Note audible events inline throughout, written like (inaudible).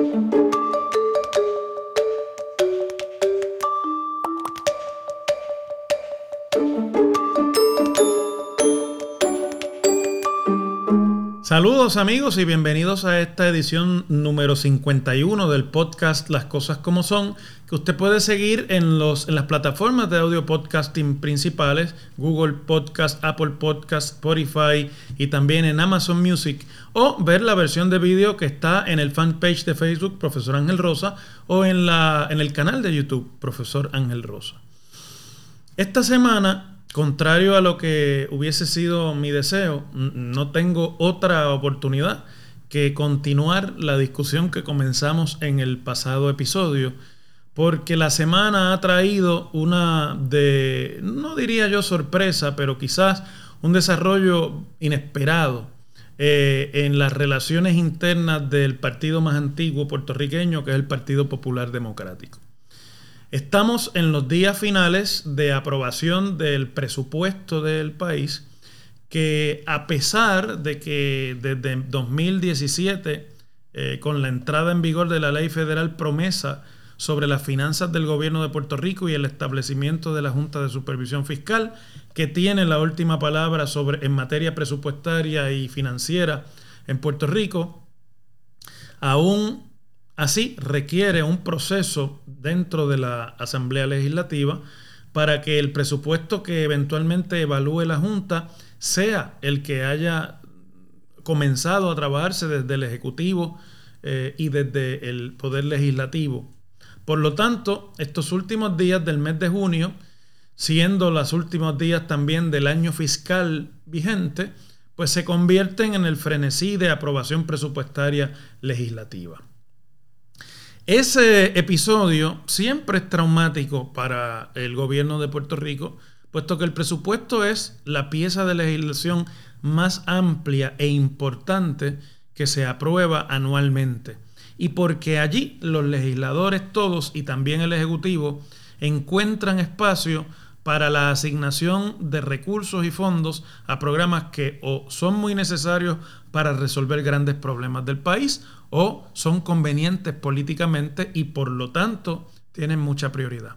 thank you. Saludos amigos y bienvenidos a esta edición número 51 del podcast Las Cosas como Son, que usted puede seguir en, los, en las plataformas de audio podcasting principales, Google Podcast, Apple Podcast, Spotify y también en Amazon Music, o ver la versión de vídeo que está en el fanpage de Facebook Profesor Ángel Rosa o en, la, en el canal de YouTube Profesor Ángel Rosa. Esta semana contrario a lo que hubiese sido mi deseo, no tengo otra oportunidad que continuar la discusión que comenzamos en el pasado episodio, porque la semana ha traído una de, no diría yo sorpresa, pero quizás un desarrollo inesperado eh, en las relaciones internas del partido más antiguo puertorriqueño, que es el Partido Popular Democrático. Estamos en los días finales de aprobación del presupuesto del país, que a pesar de que desde 2017, eh, con la entrada en vigor de la ley federal promesa sobre las finanzas del gobierno de Puerto Rico y el establecimiento de la Junta de Supervisión Fiscal, que tiene la última palabra sobre, en materia presupuestaria y financiera en Puerto Rico, aún Así requiere un proceso dentro de la Asamblea Legislativa para que el presupuesto que eventualmente evalúe la Junta sea el que haya comenzado a trabajarse desde el Ejecutivo eh, y desde el Poder Legislativo. Por lo tanto, estos últimos días del mes de junio, siendo los últimos días también del año fiscal vigente, pues se convierten en el frenesí de aprobación presupuestaria legislativa. Ese episodio siempre es traumático para el gobierno de Puerto Rico, puesto que el presupuesto es la pieza de legislación más amplia e importante que se aprueba anualmente. Y porque allí los legisladores todos y también el Ejecutivo encuentran espacio para la asignación de recursos y fondos a programas que o son muy necesarios para resolver grandes problemas del país o son convenientes políticamente y por lo tanto tienen mucha prioridad.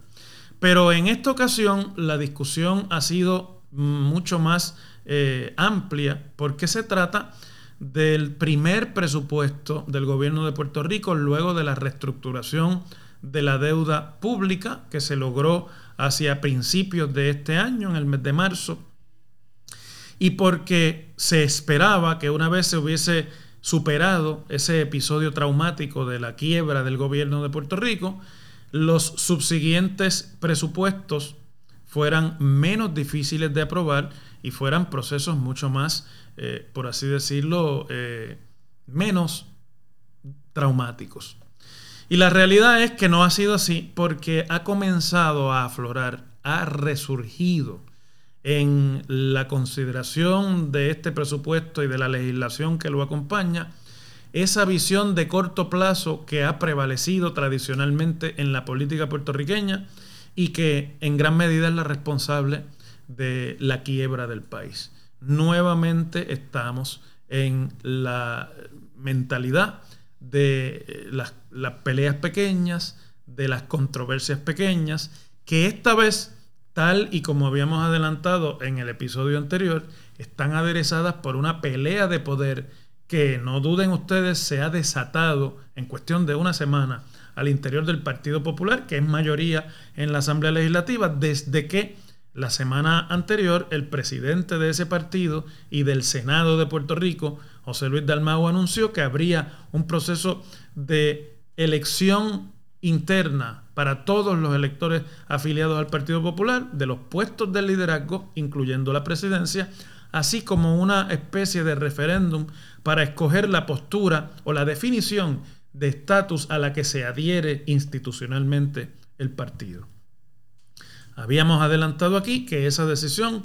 Pero en esta ocasión la discusión ha sido mucho más eh, amplia porque se trata del primer presupuesto del gobierno de Puerto Rico luego de la reestructuración de la deuda pública que se logró hacia principios de este año, en el mes de marzo, y porque se esperaba que una vez se hubiese superado ese episodio traumático de la quiebra del gobierno de Puerto Rico, los subsiguientes presupuestos fueran menos difíciles de aprobar y fueran procesos mucho más, eh, por así decirlo, eh, menos traumáticos. Y la realidad es que no ha sido así porque ha comenzado a aflorar, ha resurgido en la consideración de este presupuesto y de la legislación que lo acompaña, esa visión de corto plazo que ha prevalecido tradicionalmente en la política puertorriqueña y que en gran medida es la responsable de la quiebra del país. Nuevamente estamos en la mentalidad de las, las peleas pequeñas, de las controversias pequeñas, que esta vez tal y como habíamos adelantado en el episodio anterior, están aderezadas por una pelea de poder que no duden ustedes se ha desatado en cuestión de una semana al interior del Partido Popular, que es mayoría en la Asamblea Legislativa, desde que la semana anterior el presidente de ese partido y del Senado de Puerto Rico, José Luis Dalmau, anunció que habría un proceso de elección interna para todos los electores afiliados al Partido Popular de los puestos de liderazgo, incluyendo la presidencia, así como una especie de referéndum para escoger la postura o la definición de estatus a la que se adhiere institucionalmente el partido. Habíamos adelantado aquí que esa decisión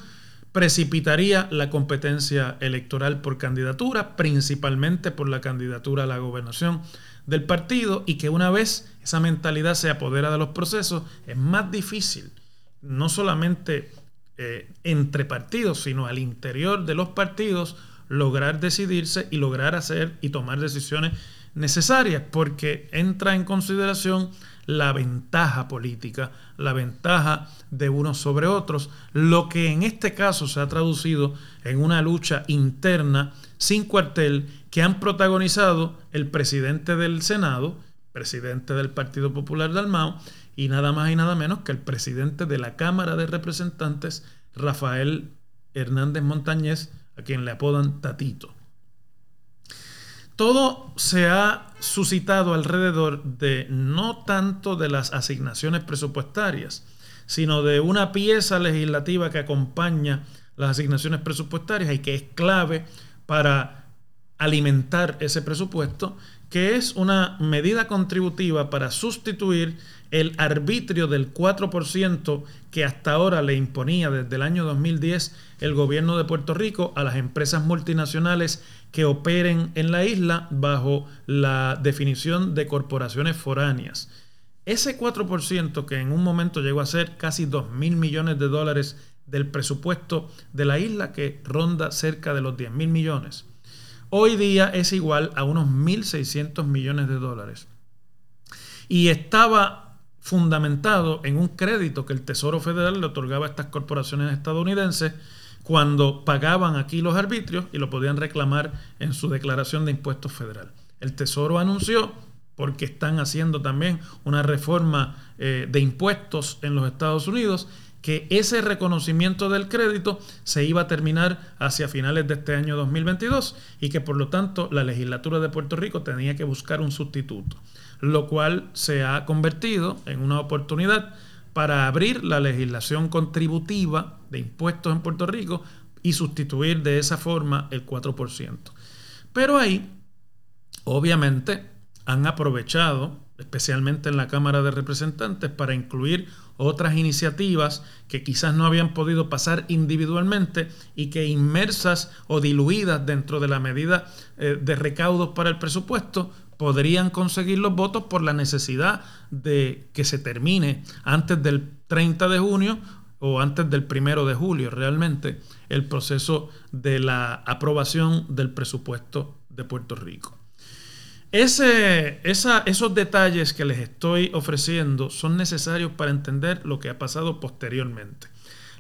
precipitaría la competencia electoral por candidatura, principalmente por la candidatura a la gobernación del partido y que una vez esa mentalidad se apodera de los procesos, es más difícil, no solamente eh, entre partidos, sino al interior de los partidos, lograr decidirse y lograr hacer y tomar decisiones necesarias porque entra en consideración la ventaja política, la ventaja de unos sobre otros, lo que en este caso se ha traducido en una lucha interna sin cuartel que han protagonizado el presidente del Senado, presidente del Partido Popular de Almao, y nada más y nada menos que el presidente de la Cámara de Representantes, Rafael Hernández Montañez, a quien le apodan Tatito. Todo se ha suscitado alrededor de no tanto de las asignaciones presupuestarias, sino de una pieza legislativa que acompaña las asignaciones presupuestarias y que es clave para alimentar ese presupuesto, que es una medida contributiva para sustituir el arbitrio del 4% que hasta ahora le imponía desde el año 2010 el gobierno de Puerto Rico a las empresas multinacionales que operen en la isla bajo la definición de corporaciones foráneas. Ese 4% que en un momento llegó a ser casi 2 mil millones de dólares del presupuesto de la isla, que ronda cerca de los 10 mil millones, hoy día es igual a unos 1.600 millones de dólares. Y estaba fundamentado en un crédito que el Tesoro Federal le otorgaba a estas corporaciones estadounidenses cuando pagaban aquí los arbitrios y lo podían reclamar en su declaración de impuestos federal. El Tesoro anunció, porque están haciendo también una reforma eh, de impuestos en los Estados Unidos, que ese reconocimiento del crédito se iba a terminar hacia finales de este año 2022 y que por lo tanto la legislatura de Puerto Rico tenía que buscar un sustituto lo cual se ha convertido en una oportunidad para abrir la legislación contributiva de impuestos en Puerto Rico y sustituir de esa forma el 4%. Pero ahí, obviamente, han aprovechado, especialmente en la Cámara de Representantes, para incluir otras iniciativas que quizás no habían podido pasar individualmente y que inmersas o diluidas dentro de la medida eh, de recaudos para el presupuesto, podrían conseguir los votos por la necesidad de que se termine antes del 30 de junio o antes del 1 de julio realmente el proceso de la aprobación del presupuesto de Puerto Rico. Ese, esos detalles que les estoy ofreciendo son necesarios para entender lo que ha pasado posteriormente.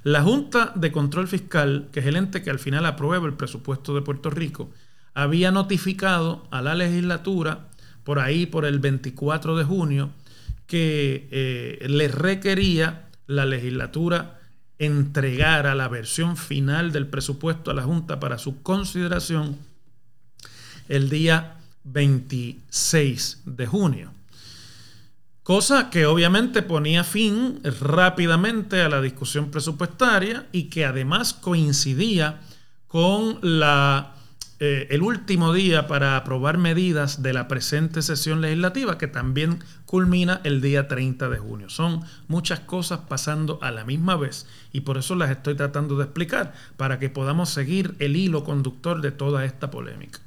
La Junta de Control Fiscal, que es el ente que al final aprueba el presupuesto de Puerto Rico, había notificado a la legislatura por ahí, por el 24 de junio, que eh, le requería la legislatura entregar a la versión final del presupuesto a la Junta para su consideración el día 26 de junio. Cosa que obviamente ponía fin rápidamente a la discusión presupuestaria y que además coincidía con la eh, el último día para aprobar medidas de la presente sesión legislativa, que también culmina el día 30 de junio. Son muchas cosas pasando a la misma vez y por eso las estoy tratando de explicar, para que podamos seguir el hilo conductor de toda esta polémica.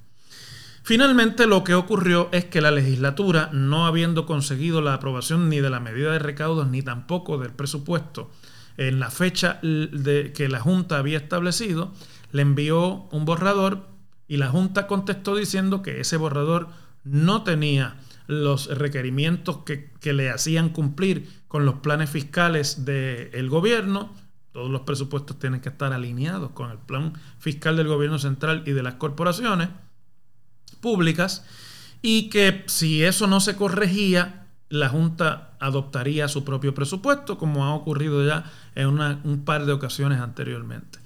Finalmente lo que ocurrió es que la legislatura, no habiendo conseguido la aprobación ni de la medida de recaudos ni tampoco del presupuesto en la fecha de que la Junta había establecido, le envió un borrador y la Junta contestó diciendo que ese borrador no tenía los requerimientos que, le hacían cumplir con los planes fiscales del gobierno. Todos los presupuestos tienen que estar alineados con el plan fiscal del gobierno central y de las corporaciones públicas y que si eso no se corregía, la Junta adoptaría su propio presupuesto, como ha ocurrido ya en un par de ocasiones anteriormente.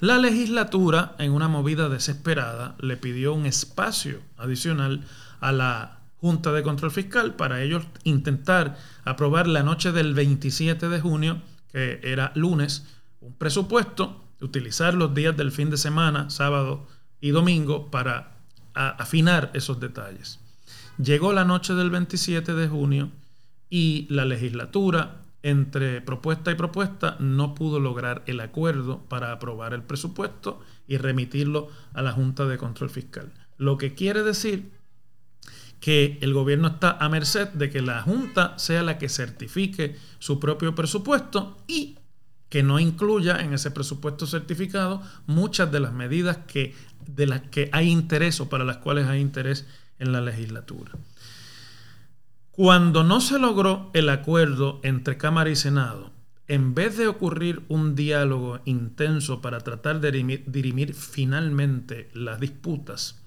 La legislatura, en una movida desesperada, le pidió un espacio adicional a la Junta de Control Fiscal para ellos intentar aprobar la noche del 27 de junio, que era lunes, un presupuesto, utilizar los días del fin de semana, sábado y domingo, para afinar esos detalles. Llegó la noche del 27 de junio y la legislatura entre propuesta y propuesta no pudo lograr el acuerdo para aprobar el presupuesto y remitirlo a la Junta de Control Fiscal. Lo que quiere decir que el gobierno está a merced de que la Junta sea la que certifique su propio presupuesto y que no incluya en ese presupuesto certificado muchas de las medidas que, de las que hay interés o para las cuales hay interés en la legislatura. Cuando no se logró el acuerdo entre Cámara y Senado, en vez de ocurrir un diálogo intenso para tratar de dirimir, finalmente las disputas,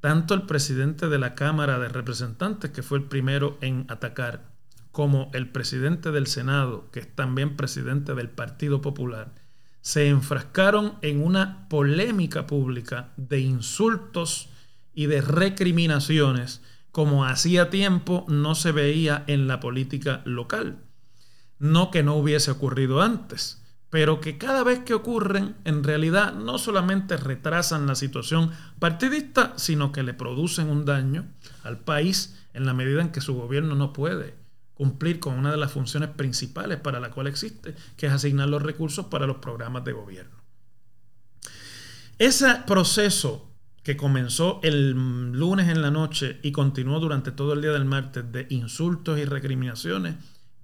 tanto el presidente de la Cámara de Representantes, que fue el primero en atacar, como el presidente del Senado, que es también presidente del Partido Popular, se enfrascaron en una polémica pública de insultos y de recriminaciones como hacía tiempo no se veía en la política local. No que no hubiese ocurrido antes, pero que cada vez que ocurren, en realidad no solamente retrasan la situación partidista, sino que le producen un daño al país en la medida en que su gobierno no puede cumplir con una de las funciones principales para la cual existe, que es asignar los recursos para los programas de gobierno. Ese proceso que comenzó el lunes en la noche y continuó durante todo el día del martes de insultos y recriminaciones,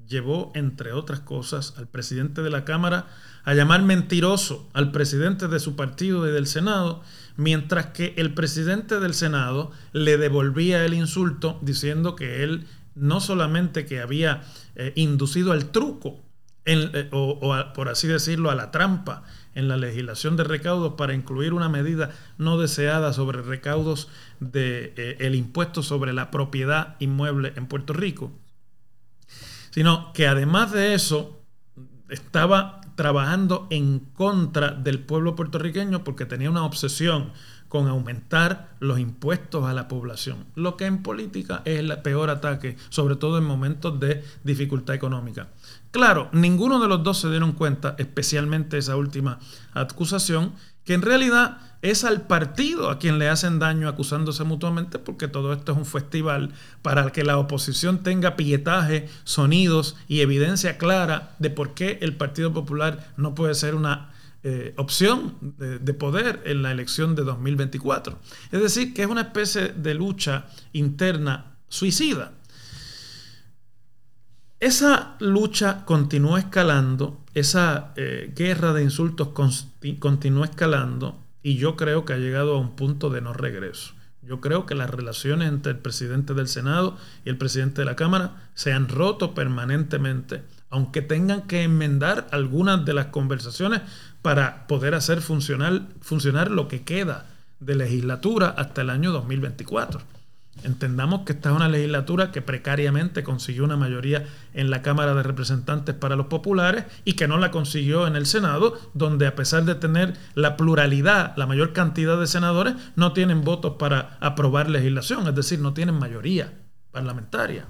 llevó, entre otras cosas, al presidente de la Cámara a llamar mentiroso al presidente de su partido y del Senado, mientras que el presidente del Senado le devolvía el insulto diciendo que él no solamente que había eh, inducido al truco, eh, o, por así decirlo, a la trampa en la legislación de recaudos para incluir una medida no deseada sobre recaudos del de, eh, impuesto sobre la propiedad inmueble en Puerto Rico, sino que además de eso estaba trabajando en contra del pueblo puertorriqueño porque tenía una obsesión con aumentar los impuestos a la población, lo que en política es el peor ataque, sobre todo en momentos de dificultad económica. Claro, ninguno de los dos se dieron cuenta, especialmente esa última acusación, que en realidad es al partido a quien le hacen daño acusándose mutuamente, porque todo esto es un festival para que la oposición tenga pietaje, sonidos y evidencia clara de por qué el Partido Popular no puede ser una eh, opción de, poder en la elección de 2024. Es decir, que es una especie de lucha interna suicida. Esa lucha continuó escalando, esa eh, guerra de insultos continuó escalando y yo creo que ha llegado a un punto de no regreso. Yo creo que las relaciones entre el presidente del Senado y el presidente de la Cámara se han roto permanentemente, aunque tengan que enmendar algunas de las conversaciones para poder hacer funcionar, funcionar lo que queda de legislatura hasta el año 2024. Entendamos que esta es una legislatura que precariamente consiguió una mayoría en la Cámara de Representantes para los populares y que no la consiguió en el Senado, donde a pesar de tener la pluralidad, la mayor cantidad de senadores, no tienen votos para aprobar legislación, es decir, no tienen mayoría parlamentaria.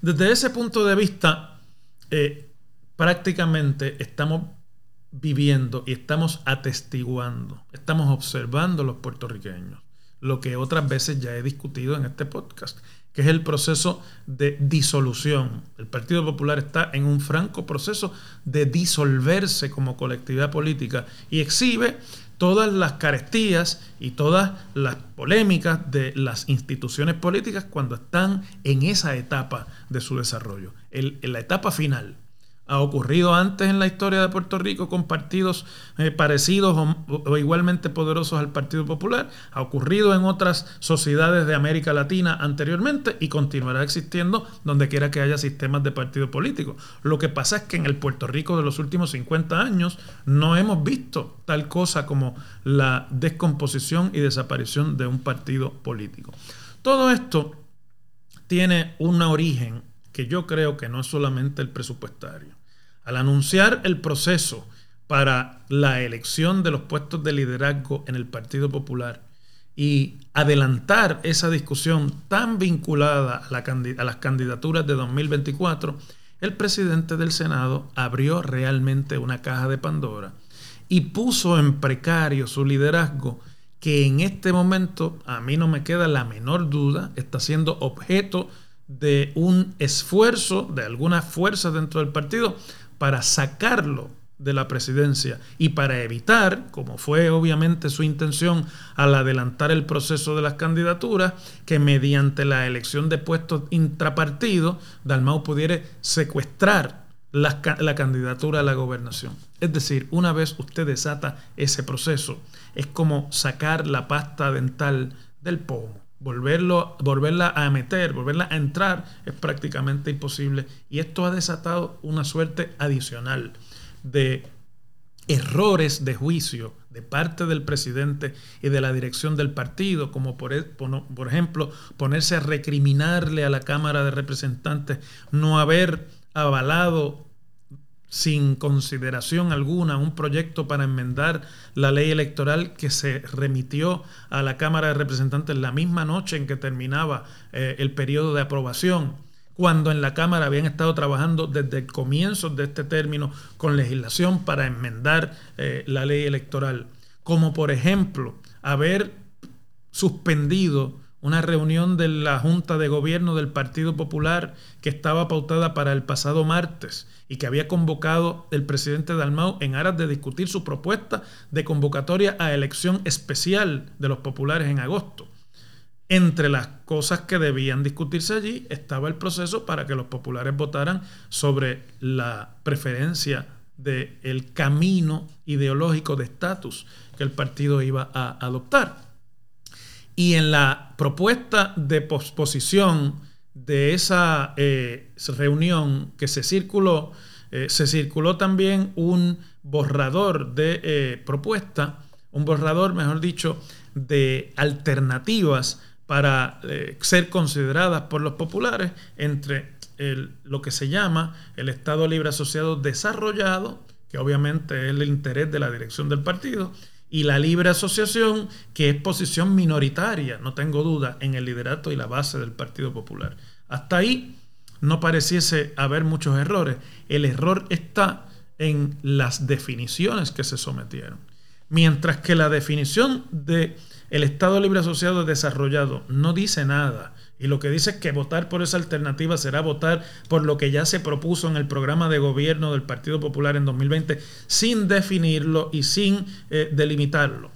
Desde ese punto de vista, eh, prácticamente estamos viviendo y estamos atestiguando, estamos observando los puertorriqueños, lo que otras veces ya he discutido en este podcast, que es el proceso de disolución. El Partido Popular está en un franco proceso de disolverse como colectividad política y exhibe todas las carestías y todas las polémicas de las instituciones políticas cuando están en esa etapa de su desarrollo, en la etapa final ha ocurrido antes en la historia de Puerto Rico con partidos eh, parecidos o, igualmente poderosos al Partido Popular, ha ocurrido en otras sociedades de América Latina anteriormente y continuará existiendo donde quiera que haya sistemas de partido político. Lo que pasa es que en el Puerto Rico de los últimos 50 años no hemos visto tal cosa como la descomposición y desaparición de un partido político. Todo esto tiene un origen que yo creo que no es solamente el presupuestario. Al anunciar el proceso para la elección de los puestos de liderazgo en el Partido Popular y adelantar esa discusión tan vinculada a, las candidaturas de 2024, el presidente del Senado abrió realmente una caja de Pandora y puso en precario su liderazgo que en este momento, a mí no me queda la menor duda, está siendo objeto de un esfuerzo de algunas fuerzas dentro del partido para sacarlo de la presidencia y para evitar, como fue obviamente su intención al adelantar el proceso de las candidaturas, que mediante la elección de puestos intrapartidos, Dalmau pudiera secuestrar la, candidatura a la gobernación. Es decir, una vez usted desata ese proceso, es como sacar la pasta dental del pomo. Volverlo, volverla a meter, volverla a entrar, es prácticamente imposible. Y esto ha desatado una suerte adicional de errores de juicio de parte del presidente y de la dirección del partido, como por, e, por, ejemplo ponerse a recriminarle a la Cámara de Representantes no haber avalado sin consideración alguna un proyecto para enmendar la ley electoral que se remitió a la Cámara de Representantes la misma noche en que terminaba eh, el periodo de aprobación, cuando en la Cámara habían estado trabajando desde el comienzo de este término con legislación para enmendar eh, la ley electoral, como por ejemplo haber suspendido una reunión de la Junta de Gobierno del Partido Popular que estaba pautada para el pasado martes y que había convocado el presidente Dalmau en aras de discutir su propuesta de convocatoria a elección especial de los populares en agosto. Entre las cosas que debían discutirse allí estaba el proceso para que los populares votaran sobre la preferencia del camino ideológico de estatus que el partido iba a adoptar. Y en la propuesta de posposición de esa eh, reunión que se circuló, eh, se circuló también un borrador de eh, propuesta, un borrador, mejor dicho, de alternativas para ser consideradas por los populares entre lo que se llama el Estado Libre Asociado desarrollado, que obviamente es el interés de la dirección del partido, y la libre asociación, que es posición minoritaria, no tengo duda, en el liderato y la base del Partido Popular. Hasta ahí no pareciese haber muchos errores. El error está en las definiciones que se sometieron. Mientras que la definición de el Estado Libre Asociado desarrollado no dice nada y lo que dice es que votar por esa alternativa será votar por lo que ya se propuso en el programa de gobierno del Partido Popular en 2020 sin definirlo y sin eh, delimitarlo.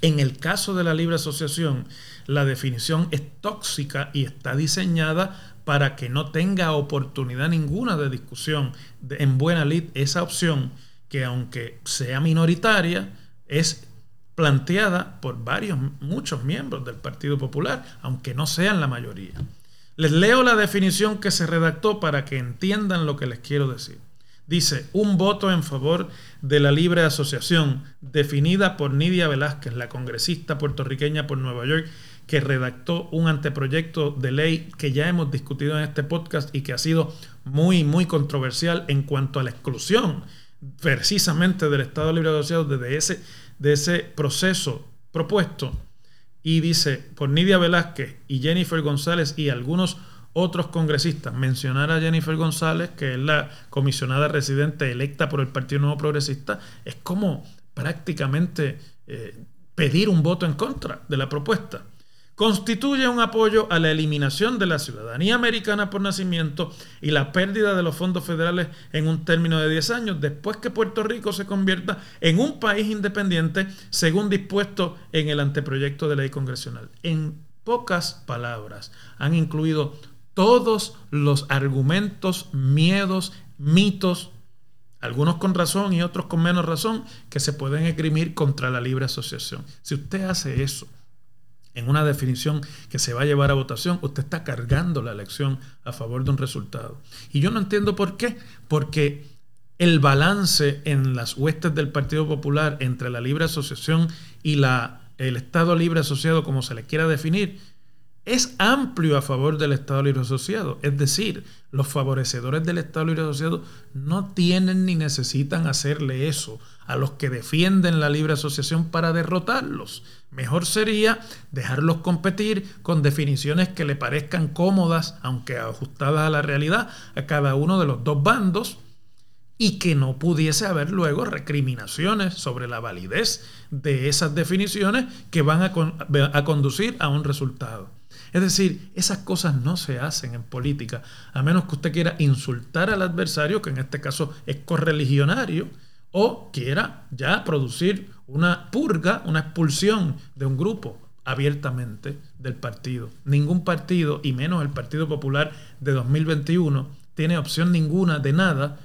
En el caso de la libre asociación, la definición es tóxica y está diseñada para que no tenga oportunidad ninguna de discusión en buena lid esa opción que aunque sea minoritaria, es planteada por varios, muchos miembros del Partido Popular, aunque no sean la mayoría. Les leo la definición que se redactó para que entiendan lo que les quiero decir. Dice, un voto en favor de la libre asociación, definida por Nidia Velázquez, la congresista puertorriqueña por Nueva York, que redactó un anteproyecto de ley que ya hemos discutido en este podcast y que ha sido muy, muy controversial en cuanto a la exclusión precisamente del Estado Libre Asociado desde ese de ese proceso propuesto. Y dice por Nidia Velázquez y Jennifer González y algunos otros congresistas, mencionar a Jennifer González, que es la comisionada residente electa por el Partido Nuevo Progresista, es como prácticamente eh, pedir un voto en contra de la propuesta constituye un apoyo a la eliminación de la ciudadanía americana por nacimiento y la pérdida de los fondos federales en un término de 10 años después que Puerto Rico se convierta en un país independiente según dispuesto en el anteproyecto de ley congresional. En pocas palabras, han incluido todos los argumentos, miedos, mitos, algunos con razón y otros con menos razón, que se pueden esgrimir contra la libre asociación. Si usted hace eso, en una definición que se va a llevar a votación, usted está cargando la elección a favor de un resultado. Y yo no entiendo por qué, porque el balance en las huestes del Partido Popular entre la libre asociación y la, el Estado libre asociado, como se le quiera definir, es amplio a favor del Estado Libre Asociado. Es decir, los favorecedores del Estado Libre Asociado no tienen ni necesitan hacerle eso a los que defienden la libre asociación para derrotarlos. Mejor sería dejarlos competir con definiciones que le parezcan cómodas, aunque ajustadas a la realidad, a cada uno de los dos bandos y que no pudiese haber luego recriminaciones sobre la validez de esas definiciones que van a, a conducir a un resultado. Es decir, esas cosas no se hacen en política, a menos que usted quiera insultar al adversario, que en este caso es correligionario, o quiera ya producir una purga, una expulsión de un grupo abiertamente del partido. Ningún partido, y menos el Partido Popular de 2021, tiene opción ninguna de nada,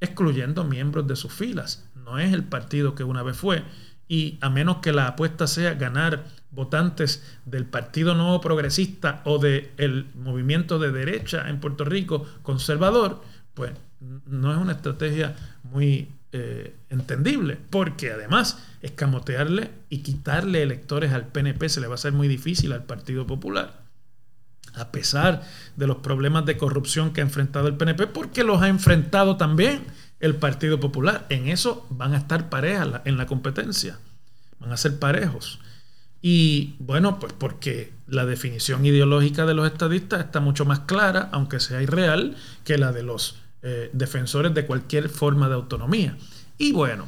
excluyendo miembros de sus filas. No es el partido que una vez fue, y a menos que la apuesta sea ganar votantes del Partido Nuevo Progresista o del movimiento de derecha en Puerto Rico conservador, pues no es una estrategia muy eh, entendible, porque además escamotearle y quitarle electores al PNP se le va a hacer muy difícil al Partido Popular, a pesar de los problemas de corrupción que ha enfrentado el PNP, porque los ha enfrentado también el Partido Popular. En eso van a estar parejas en la competencia, van a ser parejos. Y bueno, pues porque la definición ideológica de los estadistas está mucho más clara, aunque sea irreal, que la de los eh, defensores de cualquier forma de autonomía. Y bueno,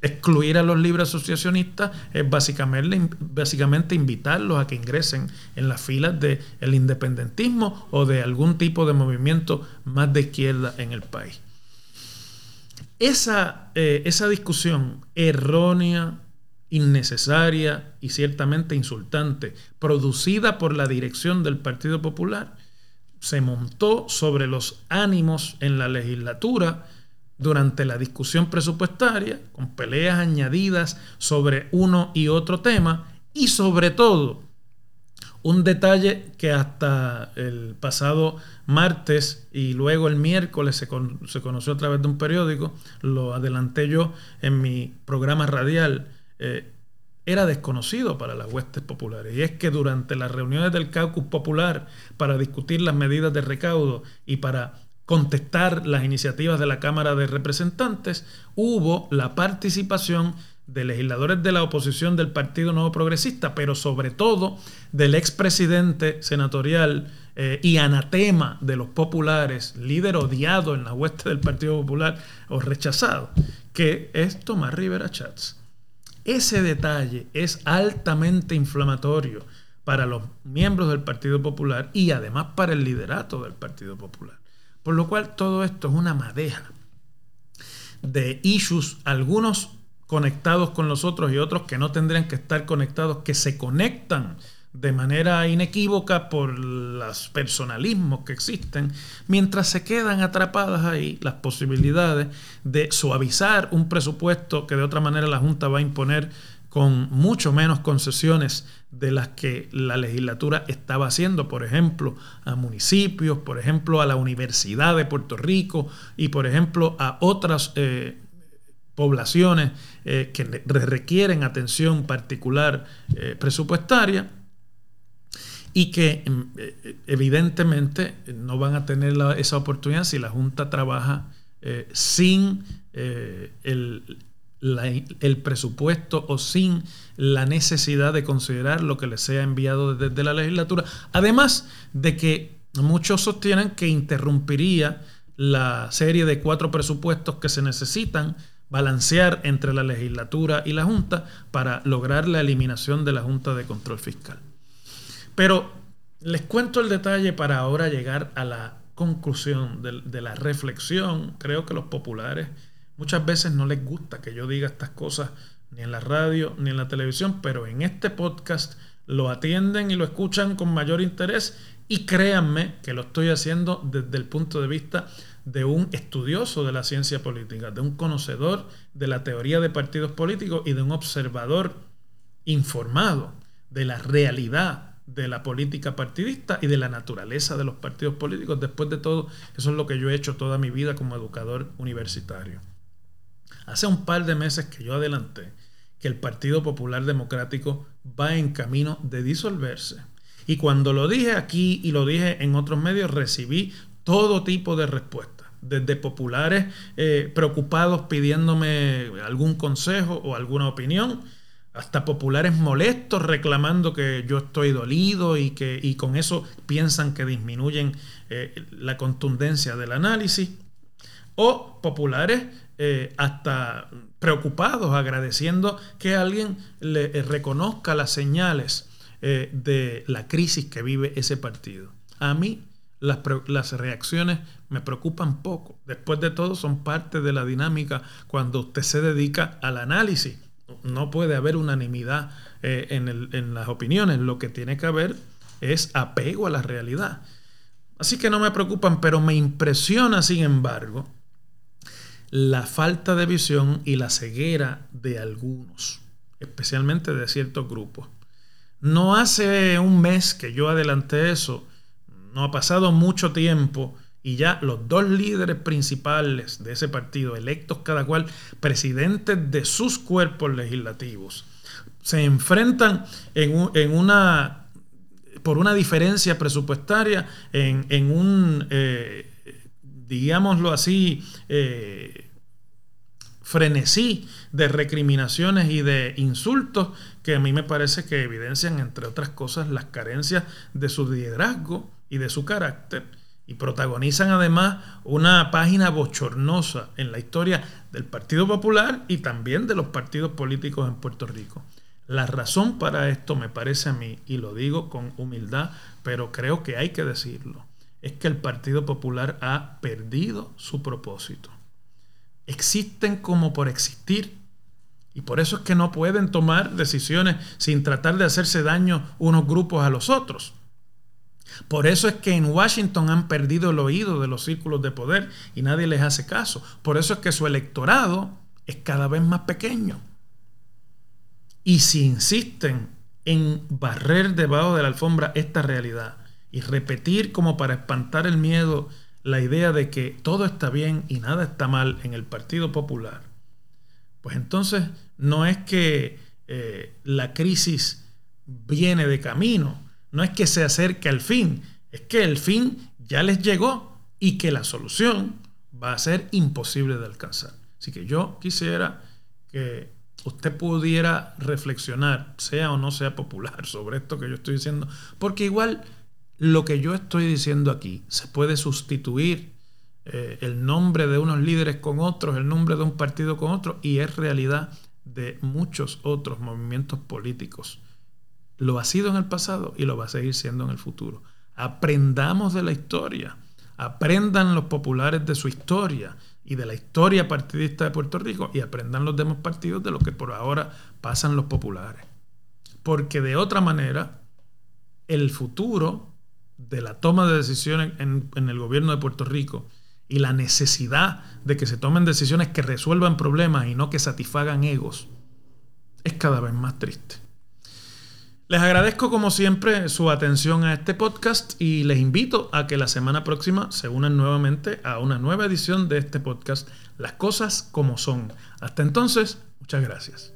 excluir a los libres asociacionistas es básicamente, básicamente invitarlos a que ingresen en las filas del independentismo o de algún tipo de movimiento más de izquierda en el país. Esa, eh, esa discusión errónea, innecesaria y ciertamente insultante, producida por la dirección del Partido Popular, se montó sobre los ánimos en la legislatura durante la discusión presupuestaria, con peleas añadidas sobre uno y otro tema, y sobre todo, un detalle que hasta el pasado martes y luego el miércoles se, conoció a través de un periódico, lo adelanté yo en mi programa radial, eh, era desconocido para las huestes populares. Y es que durante las reuniones del caucus popular para discutir las medidas de recaudo y para contestar las iniciativas de la Cámara de Representantes, hubo la participación de legisladores de la oposición del Partido Nuevo Progresista, pero sobre todo del expresidente senatorial eh, y anatema de los populares, líder odiado en la hueste del Partido Popular o rechazado, que es Tomás Rivera Chats. Ese detalle es altamente inflamatorio para los miembros del Partido Popular y además para el liderato del Partido Popular. Por lo cual todo esto es una madeja de issues, algunos conectados con los otros y otros que no tendrían que estar conectados, que se conectan de manera inequívoca por los personalismos que existen, mientras se quedan atrapadas ahí las posibilidades de suavizar un presupuesto que de otra manera la Junta va a imponer con mucho menos concesiones de las que la legislatura estaba haciendo, por ejemplo, a municipios, por ejemplo, a la Universidad de Puerto Rico y, por ejemplo, a otras eh, poblaciones eh, que requieren atención particular eh, presupuestaria y que mm, eh, evidentemente no van a tener esa oportunidad si la Junta trabaja eh, sin eh, el, el, presupuesto o sin la necesidad de considerar lo que les sea enviado desde la legislatura. Además de que muchos sostienen que interrumpiría la serie de cuatro presupuestos que se necesitan balancear entre la legislatura y la Junta para lograr la eliminación de la Junta de Control Fiscal. Pero les cuento el detalle para ahora llegar a la conclusión de, la reflexión. Creo que los populares muchas veces no les gusta que yo diga estas cosas ni en la radio ni en la televisión, pero en este podcast lo atienden y lo escuchan con mayor interés y créanme que lo estoy haciendo desde el punto de vista de un estudioso de la ciencia política, de un conocedor de la teoría de partidos políticos y de un observador informado de la realidad de la política partidista y de la naturaleza de los partidos políticos. Después de todo, eso es lo que yo he hecho toda mi vida como educador universitario. Hace un par de meses que yo adelanté que el Partido Popular Democrático va en camino de disolverse. Y cuando lo dije aquí y lo dije en otros medios, recibí todo tipo de respuestas, desde populares eh, preocupados pidiéndome algún consejo o alguna opinión, hasta populares molestos reclamando que yo estoy dolido y que y con eso piensan que disminuyen eh, la contundencia del análisis, o populares eh, hasta preocupados, agradeciendo que alguien le eh, reconozca las señales de la crisis que vive ese partido. A mí las, las, reacciones me preocupan poco. Después de todo, son parte de la dinámica cuando usted se dedica al análisis no puede haber unanimidad eh, en, las opiniones. Lo que tiene que haber es apego a la realidad. Así que no me preocupan, pero me impresiona, sin embargo, la falta de visión y la ceguera de algunos, especialmente de ciertos grupos. No hace un mes que yo adelanté eso, no ha pasado mucho tiempo y ya los dos líderes principales de ese partido, electos cada cual presidentes de sus cuerpos legislativos, se enfrentan en, una por una diferencia presupuestaria en, un, eh, digámoslo así, eh, frenesí de recriminaciones y de insultos que a mí me parece que evidencian, entre otras cosas, las carencias de su liderazgo y de su carácter y protagonizan además una página bochornosa en la historia del Partido Popular y también de los partidos políticos en Puerto Rico. La razón para esto me parece a mí, y lo digo con humildad, pero creo que hay que decirlo, es que el Partido Popular ha perdido su propósito existen como por existir. Y por eso es que no pueden tomar decisiones sin tratar de hacerse daño unos grupos a los otros. Por eso es que en Washington han perdido el oído de los círculos de poder y nadie les hace caso. Por eso es que su electorado es cada vez más pequeño. Y si insisten en barrer debajo de la alfombra esta realidad y repetir como para espantar el miedo la idea de que todo está bien y nada está mal en el Partido Popular, pues entonces no es que eh, la crisis viene de camino, no es que se acerque al fin, es que el fin ya les llegó y que la solución va a ser imposible de alcanzar. Así que yo quisiera que usted pudiera reflexionar, sea o no sea popular, (laughs) sobre esto que yo estoy diciendo, porque igual lo que yo estoy diciendo aquí se puede sustituir eh, el nombre de unos líderes con otros, el nombre de un partido con otro, y es realidad de muchos otros movimientos políticos. Lo ha sido en el pasado y lo va a seguir siendo en el futuro. Aprendamos de la historia, aprendan los populares de su historia y de la historia partidista de Puerto Rico y aprendan los demás partidos de lo que por ahora pasan los populares. Porque de otra manera, el futuro de la toma de decisiones en, el gobierno de Puerto Rico y la necesidad de que se tomen decisiones que resuelvan problemas y no que satisfagan egos, es cada vez más triste. Les agradezco como siempre su atención a este podcast y les invito a que la semana próxima se unan nuevamente a una nueva edición de este podcast, Las cosas como son. Hasta entonces, muchas gracias.